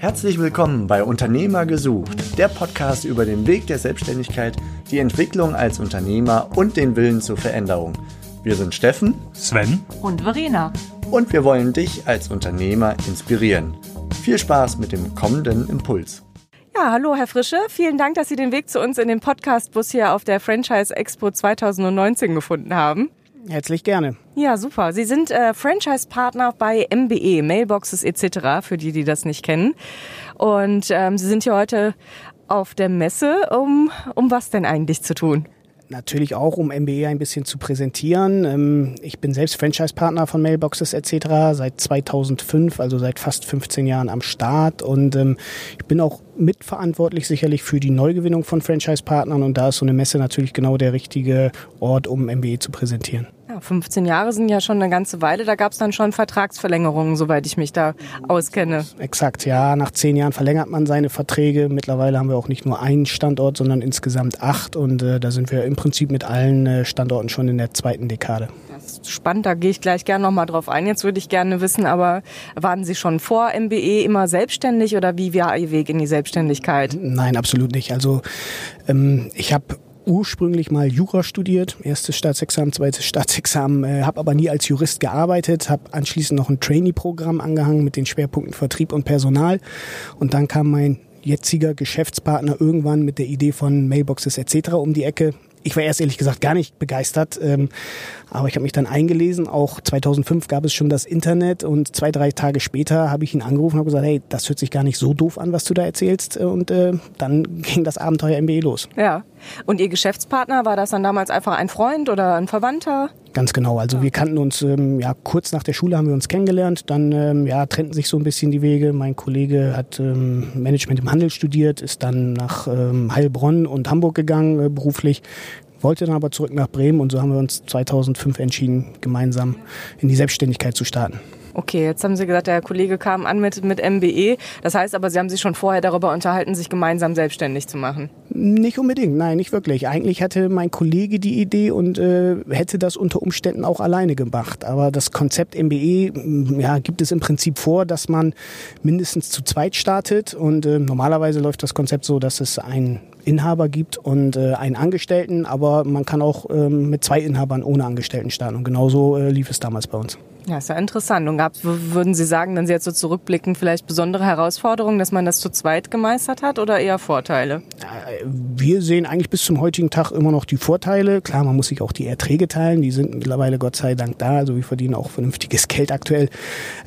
Herzlich willkommen bei Unternehmer gesucht, der Podcast über den Weg der Selbstständigkeit, die Entwicklung als Unternehmer und den Willen zur Veränderung. Wir sind Steffen, Sven und Verena. Und wir wollen dich als Unternehmer inspirieren. Viel Spaß mit dem kommenden Impuls. Ja, hallo Herr Frische. Vielen Dank, dass Sie den Weg zu uns in den Podcast-Bus hier auf der Franchise Expo 2019 gefunden haben. Herzlich gerne. Ja, super. Sie sind äh, Franchise-Partner bei MBE, Mailboxes etc., für die, die das nicht kennen. Und ähm, Sie sind hier heute auf der Messe, um, um was denn eigentlich zu tun? natürlich auch, um MBE ein bisschen zu präsentieren. Ähm, ich bin selbst Franchise-Partner von Mailboxes etc. seit 2005, also seit fast 15 Jahren am Start und ähm, ich bin auch mitverantwortlich sicherlich für die Neugewinnung von Franchise-Partnern und da ist so eine Messe natürlich genau der richtige Ort, um MBE zu präsentieren. Ja, 15 Jahre sind ja schon eine ganze Weile. Da gab es dann schon Vertragsverlängerungen, soweit ich mich da auskenne. Exakt, ja. Nach zehn Jahren verlängert man seine Verträge. Mittlerweile haben wir auch nicht nur einen Standort, sondern insgesamt acht. Und äh, da sind wir im Prinzip mit allen äh, Standorten schon in der zweiten Dekade. Das ist spannend, da gehe ich gleich gerne nochmal drauf ein. Jetzt würde ich gerne wissen, aber waren Sie schon vor MBE immer selbstständig oder wie war Ihr Weg in die Selbstständigkeit? Nein, absolut nicht. Also ähm, ich habe ursprünglich mal Jura studiert, erstes Staatsexamen, zweites Staatsexamen, äh, habe aber nie als Jurist gearbeitet, habe anschließend noch ein Trainee-Programm angehangen mit den Schwerpunkten Vertrieb und Personal und dann kam mein jetziger Geschäftspartner irgendwann mit der Idee von Mailboxes etc. um die Ecke. Ich war erst ehrlich gesagt gar nicht begeistert, ähm, aber ich habe mich dann eingelesen. Auch 2005 gab es schon das Internet und zwei, drei Tage später habe ich ihn angerufen und habe gesagt, hey, das hört sich gar nicht so doof an, was du da erzählst. Und äh, dann ging das Abenteuer MBE los. Ja. Und Ihr Geschäftspartner, war das dann damals einfach ein Freund oder ein Verwandter? Ganz genau. Also wir kannten uns ähm, ja kurz nach der Schule haben wir uns kennengelernt. Dann ähm, ja trennten sich so ein bisschen die Wege. Mein Kollege hat ähm, Management im Handel studiert, ist dann nach ähm, Heilbronn und Hamburg gegangen äh, beruflich wollte dann aber zurück nach Bremen und so haben wir uns 2005 entschieden, gemeinsam in die Selbstständigkeit zu starten. Okay, jetzt haben Sie gesagt, der Kollege kam an mit, mit MBE. Das heißt aber, Sie haben sich schon vorher darüber unterhalten, sich gemeinsam selbstständig zu machen. Nicht unbedingt, nein, nicht wirklich. Eigentlich hatte mein Kollege die Idee und äh, hätte das unter Umständen auch alleine gemacht. Aber das Konzept MBE mm, ja, gibt es im Prinzip vor, dass man mindestens zu zweit startet. Und äh, normalerweise läuft das Konzept so, dass es ein Inhaber gibt und äh, einen Angestellten, aber man kann auch ähm, mit zwei Inhabern ohne Angestellten starten. Und genauso äh, lief es damals bei uns. Ja, ist ja interessant. Und gab würden Sie sagen, wenn Sie jetzt so zurückblicken, vielleicht besondere Herausforderungen, dass man das zu zweit gemeistert hat oder eher Vorteile? Wir sehen eigentlich bis zum heutigen Tag immer noch die Vorteile. Klar, man muss sich auch die Erträge teilen. Die sind mittlerweile Gott sei Dank da. Also wir verdienen auch vernünftiges Geld aktuell.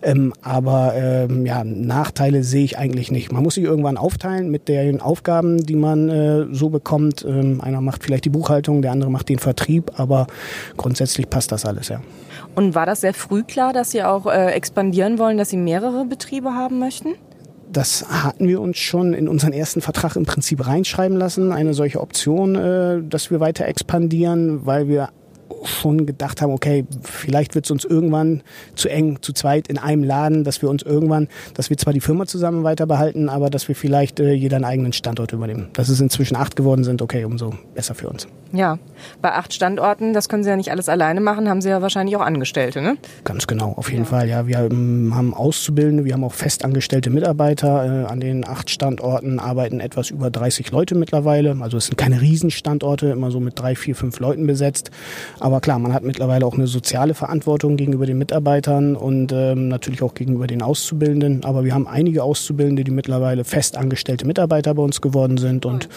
Ähm, aber ähm, ja, Nachteile sehe ich eigentlich nicht. Man muss sich irgendwann aufteilen mit den Aufgaben, die man äh, so bekommt. Ähm, einer macht vielleicht die Buchhaltung, der andere macht den Vertrieb. Aber grundsätzlich passt das alles, ja. Und war das sehr früh klar, dass Sie auch äh, expandieren wollen, dass Sie mehrere Betriebe haben möchten? Das hatten wir uns schon in unseren ersten Vertrag im Prinzip reinschreiben lassen, eine solche Option, äh, dass wir weiter expandieren, weil wir schon gedacht haben, okay, vielleicht wird es uns irgendwann zu eng, zu zweit in einem Laden, dass wir uns irgendwann, dass wir zwar die Firma zusammen weiter behalten, aber dass wir vielleicht äh, jeder einen eigenen Standort übernehmen. Dass es inzwischen acht geworden sind, okay, umso besser für uns. Ja, bei acht Standorten, das können Sie ja nicht alles alleine machen, haben Sie ja wahrscheinlich auch Angestellte, ne? Ganz genau, auf jeden ja. Fall. Ja, wir haben Auszubildende, wir haben auch festangestellte Mitarbeiter. Äh, an den acht Standorten arbeiten etwas über 30 Leute mittlerweile. Also es sind keine Riesenstandorte, immer so mit drei, vier, fünf Leuten besetzt. Aber klar, man hat mittlerweile auch eine soziale Verantwortung gegenüber den Mitarbeitern und ähm, natürlich auch gegenüber den Auszubildenden. Aber wir haben einige Auszubildende, die mittlerweile festangestellte Mitarbeiter bei uns geworden sind und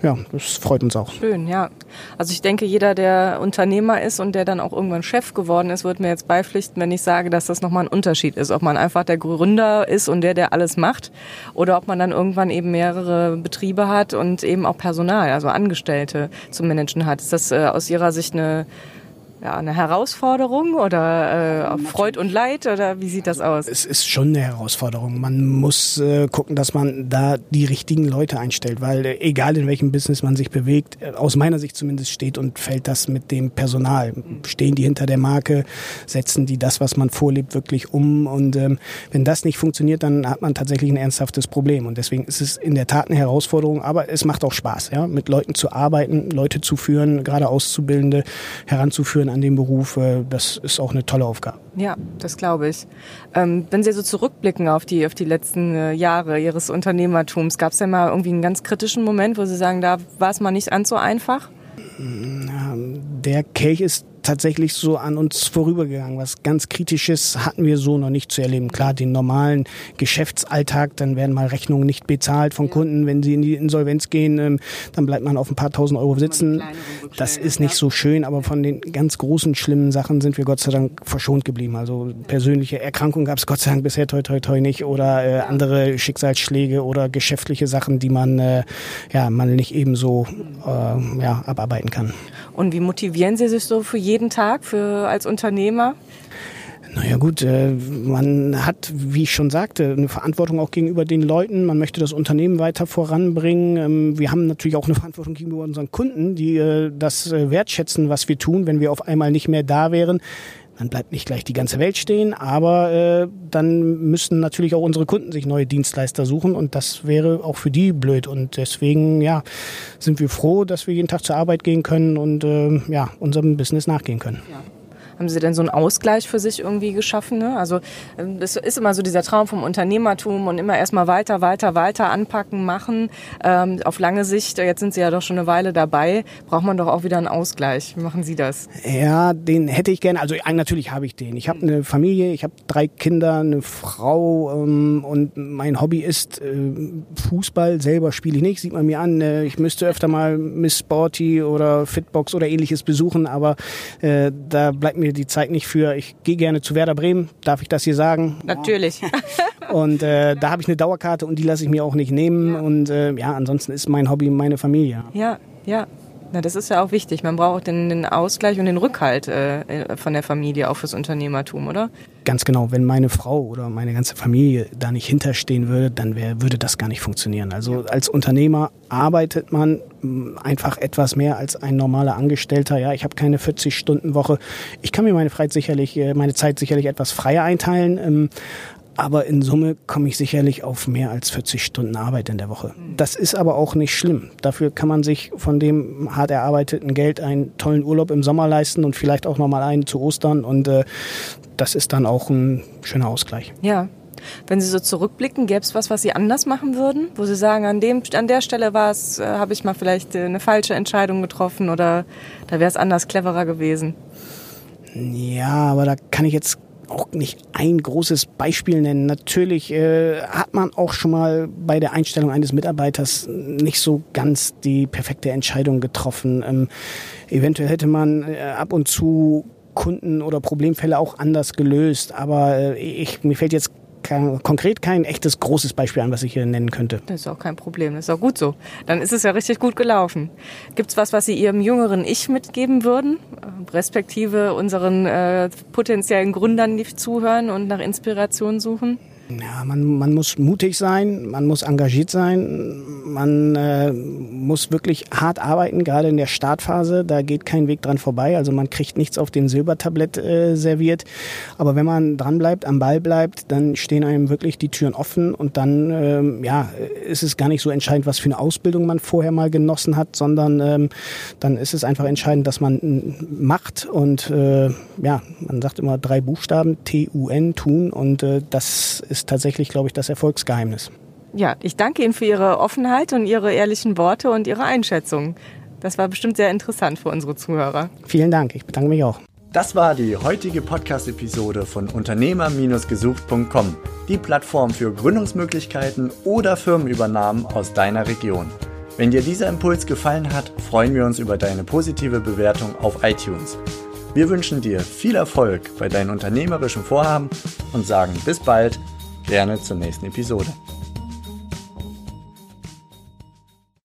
ja, das freut uns auch. Schön, ja. Also ich denke, jeder, der Unternehmer ist und der dann auch irgendwann Chef geworden ist, wird mir jetzt beipflichten, wenn ich sage, dass das nochmal ein Unterschied ist. Ob man einfach der Gründer ist und der, der alles macht oder ob man dann irgendwann eben mehrere Betriebe hat und eben auch Personal, also Angestellte zu managen hat. Ist das äh, aus Ihrer Sicht eine ja, eine Herausforderung oder äh, Freud und Leid oder wie sieht das aus? Es ist schon eine Herausforderung. Man muss äh, gucken, dass man da die richtigen Leute einstellt, weil äh, egal in welchem Business man sich bewegt, äh, aus meiner Sicht zumindest steht und fällt das mit dem Personal. Stehen die hinter der Marke, setzen die das, was man vorlebt, wirklich um und ähm, wenn das nicht funktioniert, dann hat man tatsächlich ein ernsthaftes Problem und deswegen ist es in der Tat eine Herausforderung, aber es macht auch Spaß, ja, mit Leuten zu arbeiten, Leute zu führen, gerade Auszubildende heranzuführen an dem Beruf. Äh, das ist auch eine tolle Aufgabe. Ja, das glaube ich. Ähm, wenn Sie so zurückblicken auf die, auf die letzten äh, Jahre Ihres Unternehmertums, gab es ja mal irgendwie einen ganz kritischen Moment, wo Sie sagen, da war es mal nicht ganz so einfach? Der Kelch ist tatsächlich so an uns vorübergegangen. Was ganz Kritisches hatten wir so noch nicht zu erleben. Klar, den normalen Geschäftsalltag, dann werden mal Rechnungen nicht bezahlt von Kunden, wenn sie in die Insolvenz gehen, ähm, dann bleibt man auf ein paar tausend Euro sitzen. Das ist nicht so schön, aber von den ganz großen, schlimmen Sachen sind wir Gott sei Dank verschont geblieben. Also persönliche Erkrankungen gab es Gott sei Dank bisher toi toi toi nicht oder äh, andere Schicksalsschläge oder geschäftliche Sachen, die man äh, ja man nicht ebenso äh, ja, abarbeiten kann. Und wie motivieren Sie sich so für jeden Tag für, als Unternehmer? Naja gut, äh, man hat, wie ich schon sagte, eine Verantwortung auch gegenüber den Leuten. Man möchte das Unternehmen weiter voranbringen. Ähm, wir haben natürlich auch eine Verantwortung gegenüber unseren Kunden, die äh, das äh, wertschätzen, was wir tun, wenn wir auf einmal nicht mehr da wären. Dann bleibt nicht gleich die ganze Welt stehen, aber äh, dann müssen natürlich auch unsere Kunden sich neue Dienstleister suchen und das wäre auch für die blöd. Und deswegen ja, sind wir froh, dass wir jeden Tag zur Arbeit gehen können und äh, ja, unserem Business nachgehen können. Ja. Haben Sie denn so einen Ausgleich für sich irgendwie geschaffen? Ne? Also das ähm, ist immer so dieser Traum vom Unternehmertum und immer erstmal weiter, weiter, weiter anpacken, machen. Ähm, auf lange Sicht, jetzt sind Sie ja doch schon eine Weile dabei, braucht man doch auch wieder einen Ausgleich. Wie machen Sie das? Ja, den hätte ich gerne. Also natürlich habe ich den. Ich habe eine Familie, ich habe drei Kinder, eine Frau ähm, und mein Hobby ist äh, Fußball. Selber spiele ich nicht, sieht man mir an. Äh, ich müsste öfter mal Miss Sporty oder Fitbox oder ähnliches besuchen, aber äh, da bleibt mir mir die Zeit nicht für. Ich gehe gerne zu Werder Bremen, darf ich das hier sagen? Natürlich. und äh, da habe ich eine Dauerkarte und die lasse ich mir auch nicht nehmen. Und äh, ja, ansonsten ist mein Hobby meine Familie. Ja, ja. Na, das ist ja auch wichtig. Man braucht den, den Ausgleich und den Rückhalt äh, von der Familie auch fürs Unternehmertum, oder? Ganz genau. Wenn meine Frau oder meine ganze Familie da nicht hinterstehen würde, dann wär, würde das gar nicht funktionieren. Also ja. als Unternehmer arbeitet man mm, einfach etwas mehr als ein normaler Angestellter. Ja, ich habe keine 40-Stunden-Woche. Ich kann mir meine Zeit sicherlich, äh, meine Zeit sicherlich etwas freier einteilen. Ähm, aber in Summe komme ich sicherlich auf mehr als 40 Stunden Arbeit in der Woche. Das ist aber auch nicht schlimm. Dafür kann man sich von dem hart erarbeiteten Geld einen tollen Urlaub im Sommer leisten und vielleicht auch nochmal einen zu Ostern. Und äh, das ist dann auch ein schöner Ausgleich. Ja. Wenn Sie so zurückblicken, gäbe es was, was Sie anders machen würden? Wo Sie sagen, an, dem, an der Stelle war es, äh, habe ich mal vielleicht äh, eine falsche Entscheidung getroffen oder da wäre es anders cleverer gewesen? Ja, aber da kann ich jetzt auch nicht ein großes Beispiel nennen. Natürlich äh, hat man auch schon mal bei der Einstellung eines Mitarbeiters nicht so ganz die perfekte Entscheidung getroffen. Ähm, eventuell hätte man äh, ab und zu Kunden oder Problemfälle auch anders gelöst, aber äh, ich, mir fällt jetzt kein, konkret kein echtes großes Beispiel an, was ich hier nennen könnte. Das ist auch kein Problem, das ist auch gut so. Dann ist es ja richtig gut gelaufen. Gibt es was, was Sie Ihrem jüngeren Ich mitgeben würden, respektive unseren äh, potenziellen Gründern, die zuhören und nach Inspiration suchen? Ja, man, man muss mutig sein, man muss engagiert sein, man äh, muss wirklich hart arbeiten, gerade in der Startphase. Da geht kein Weg dran vorbei. Also man kriegt nichts auf dem Silbertablett äh, serviert. Aber wenn man dran bleibt, am Ball bleibt, dann stehen einem wirklich die Türen offen und dann ähm, ja, ist es gar nicht so entscheidend, was für eine Ausbildung man vorher mal genossen hat, sondern ähm, dann ist es einfach entscheidend, dass man macht und äh, ja, man sagt immer drei Buchstaben, T-U-N, tun und äh, das ist tatsächlich, glaube ich, das Erfolgsgeheimnis. Ja, ich danke Ihnen für Ihre Offenheit und Ihre ehrlichen Worte und Ihre Einschätzung. Das war bestimmt sehr interessant für unsere Zuhörer. Vielen Dank, ich bedanke mich auch. Das war die heutige Podcast-Episode von Unternehmer-gesucht.com, die Plattform für Gründungsmöglichkeiten oder Firmenübernahmen aus deiner Region. Wenn dir dieser Impuls gefallen hat, freuen wir uns über deine positive Bewertung auf iTunes. Wir wünschen dir viel Erfolg bei deinen unternehmerischen Vorhaben und sagen bis bald, gerne zur nächsten Episode.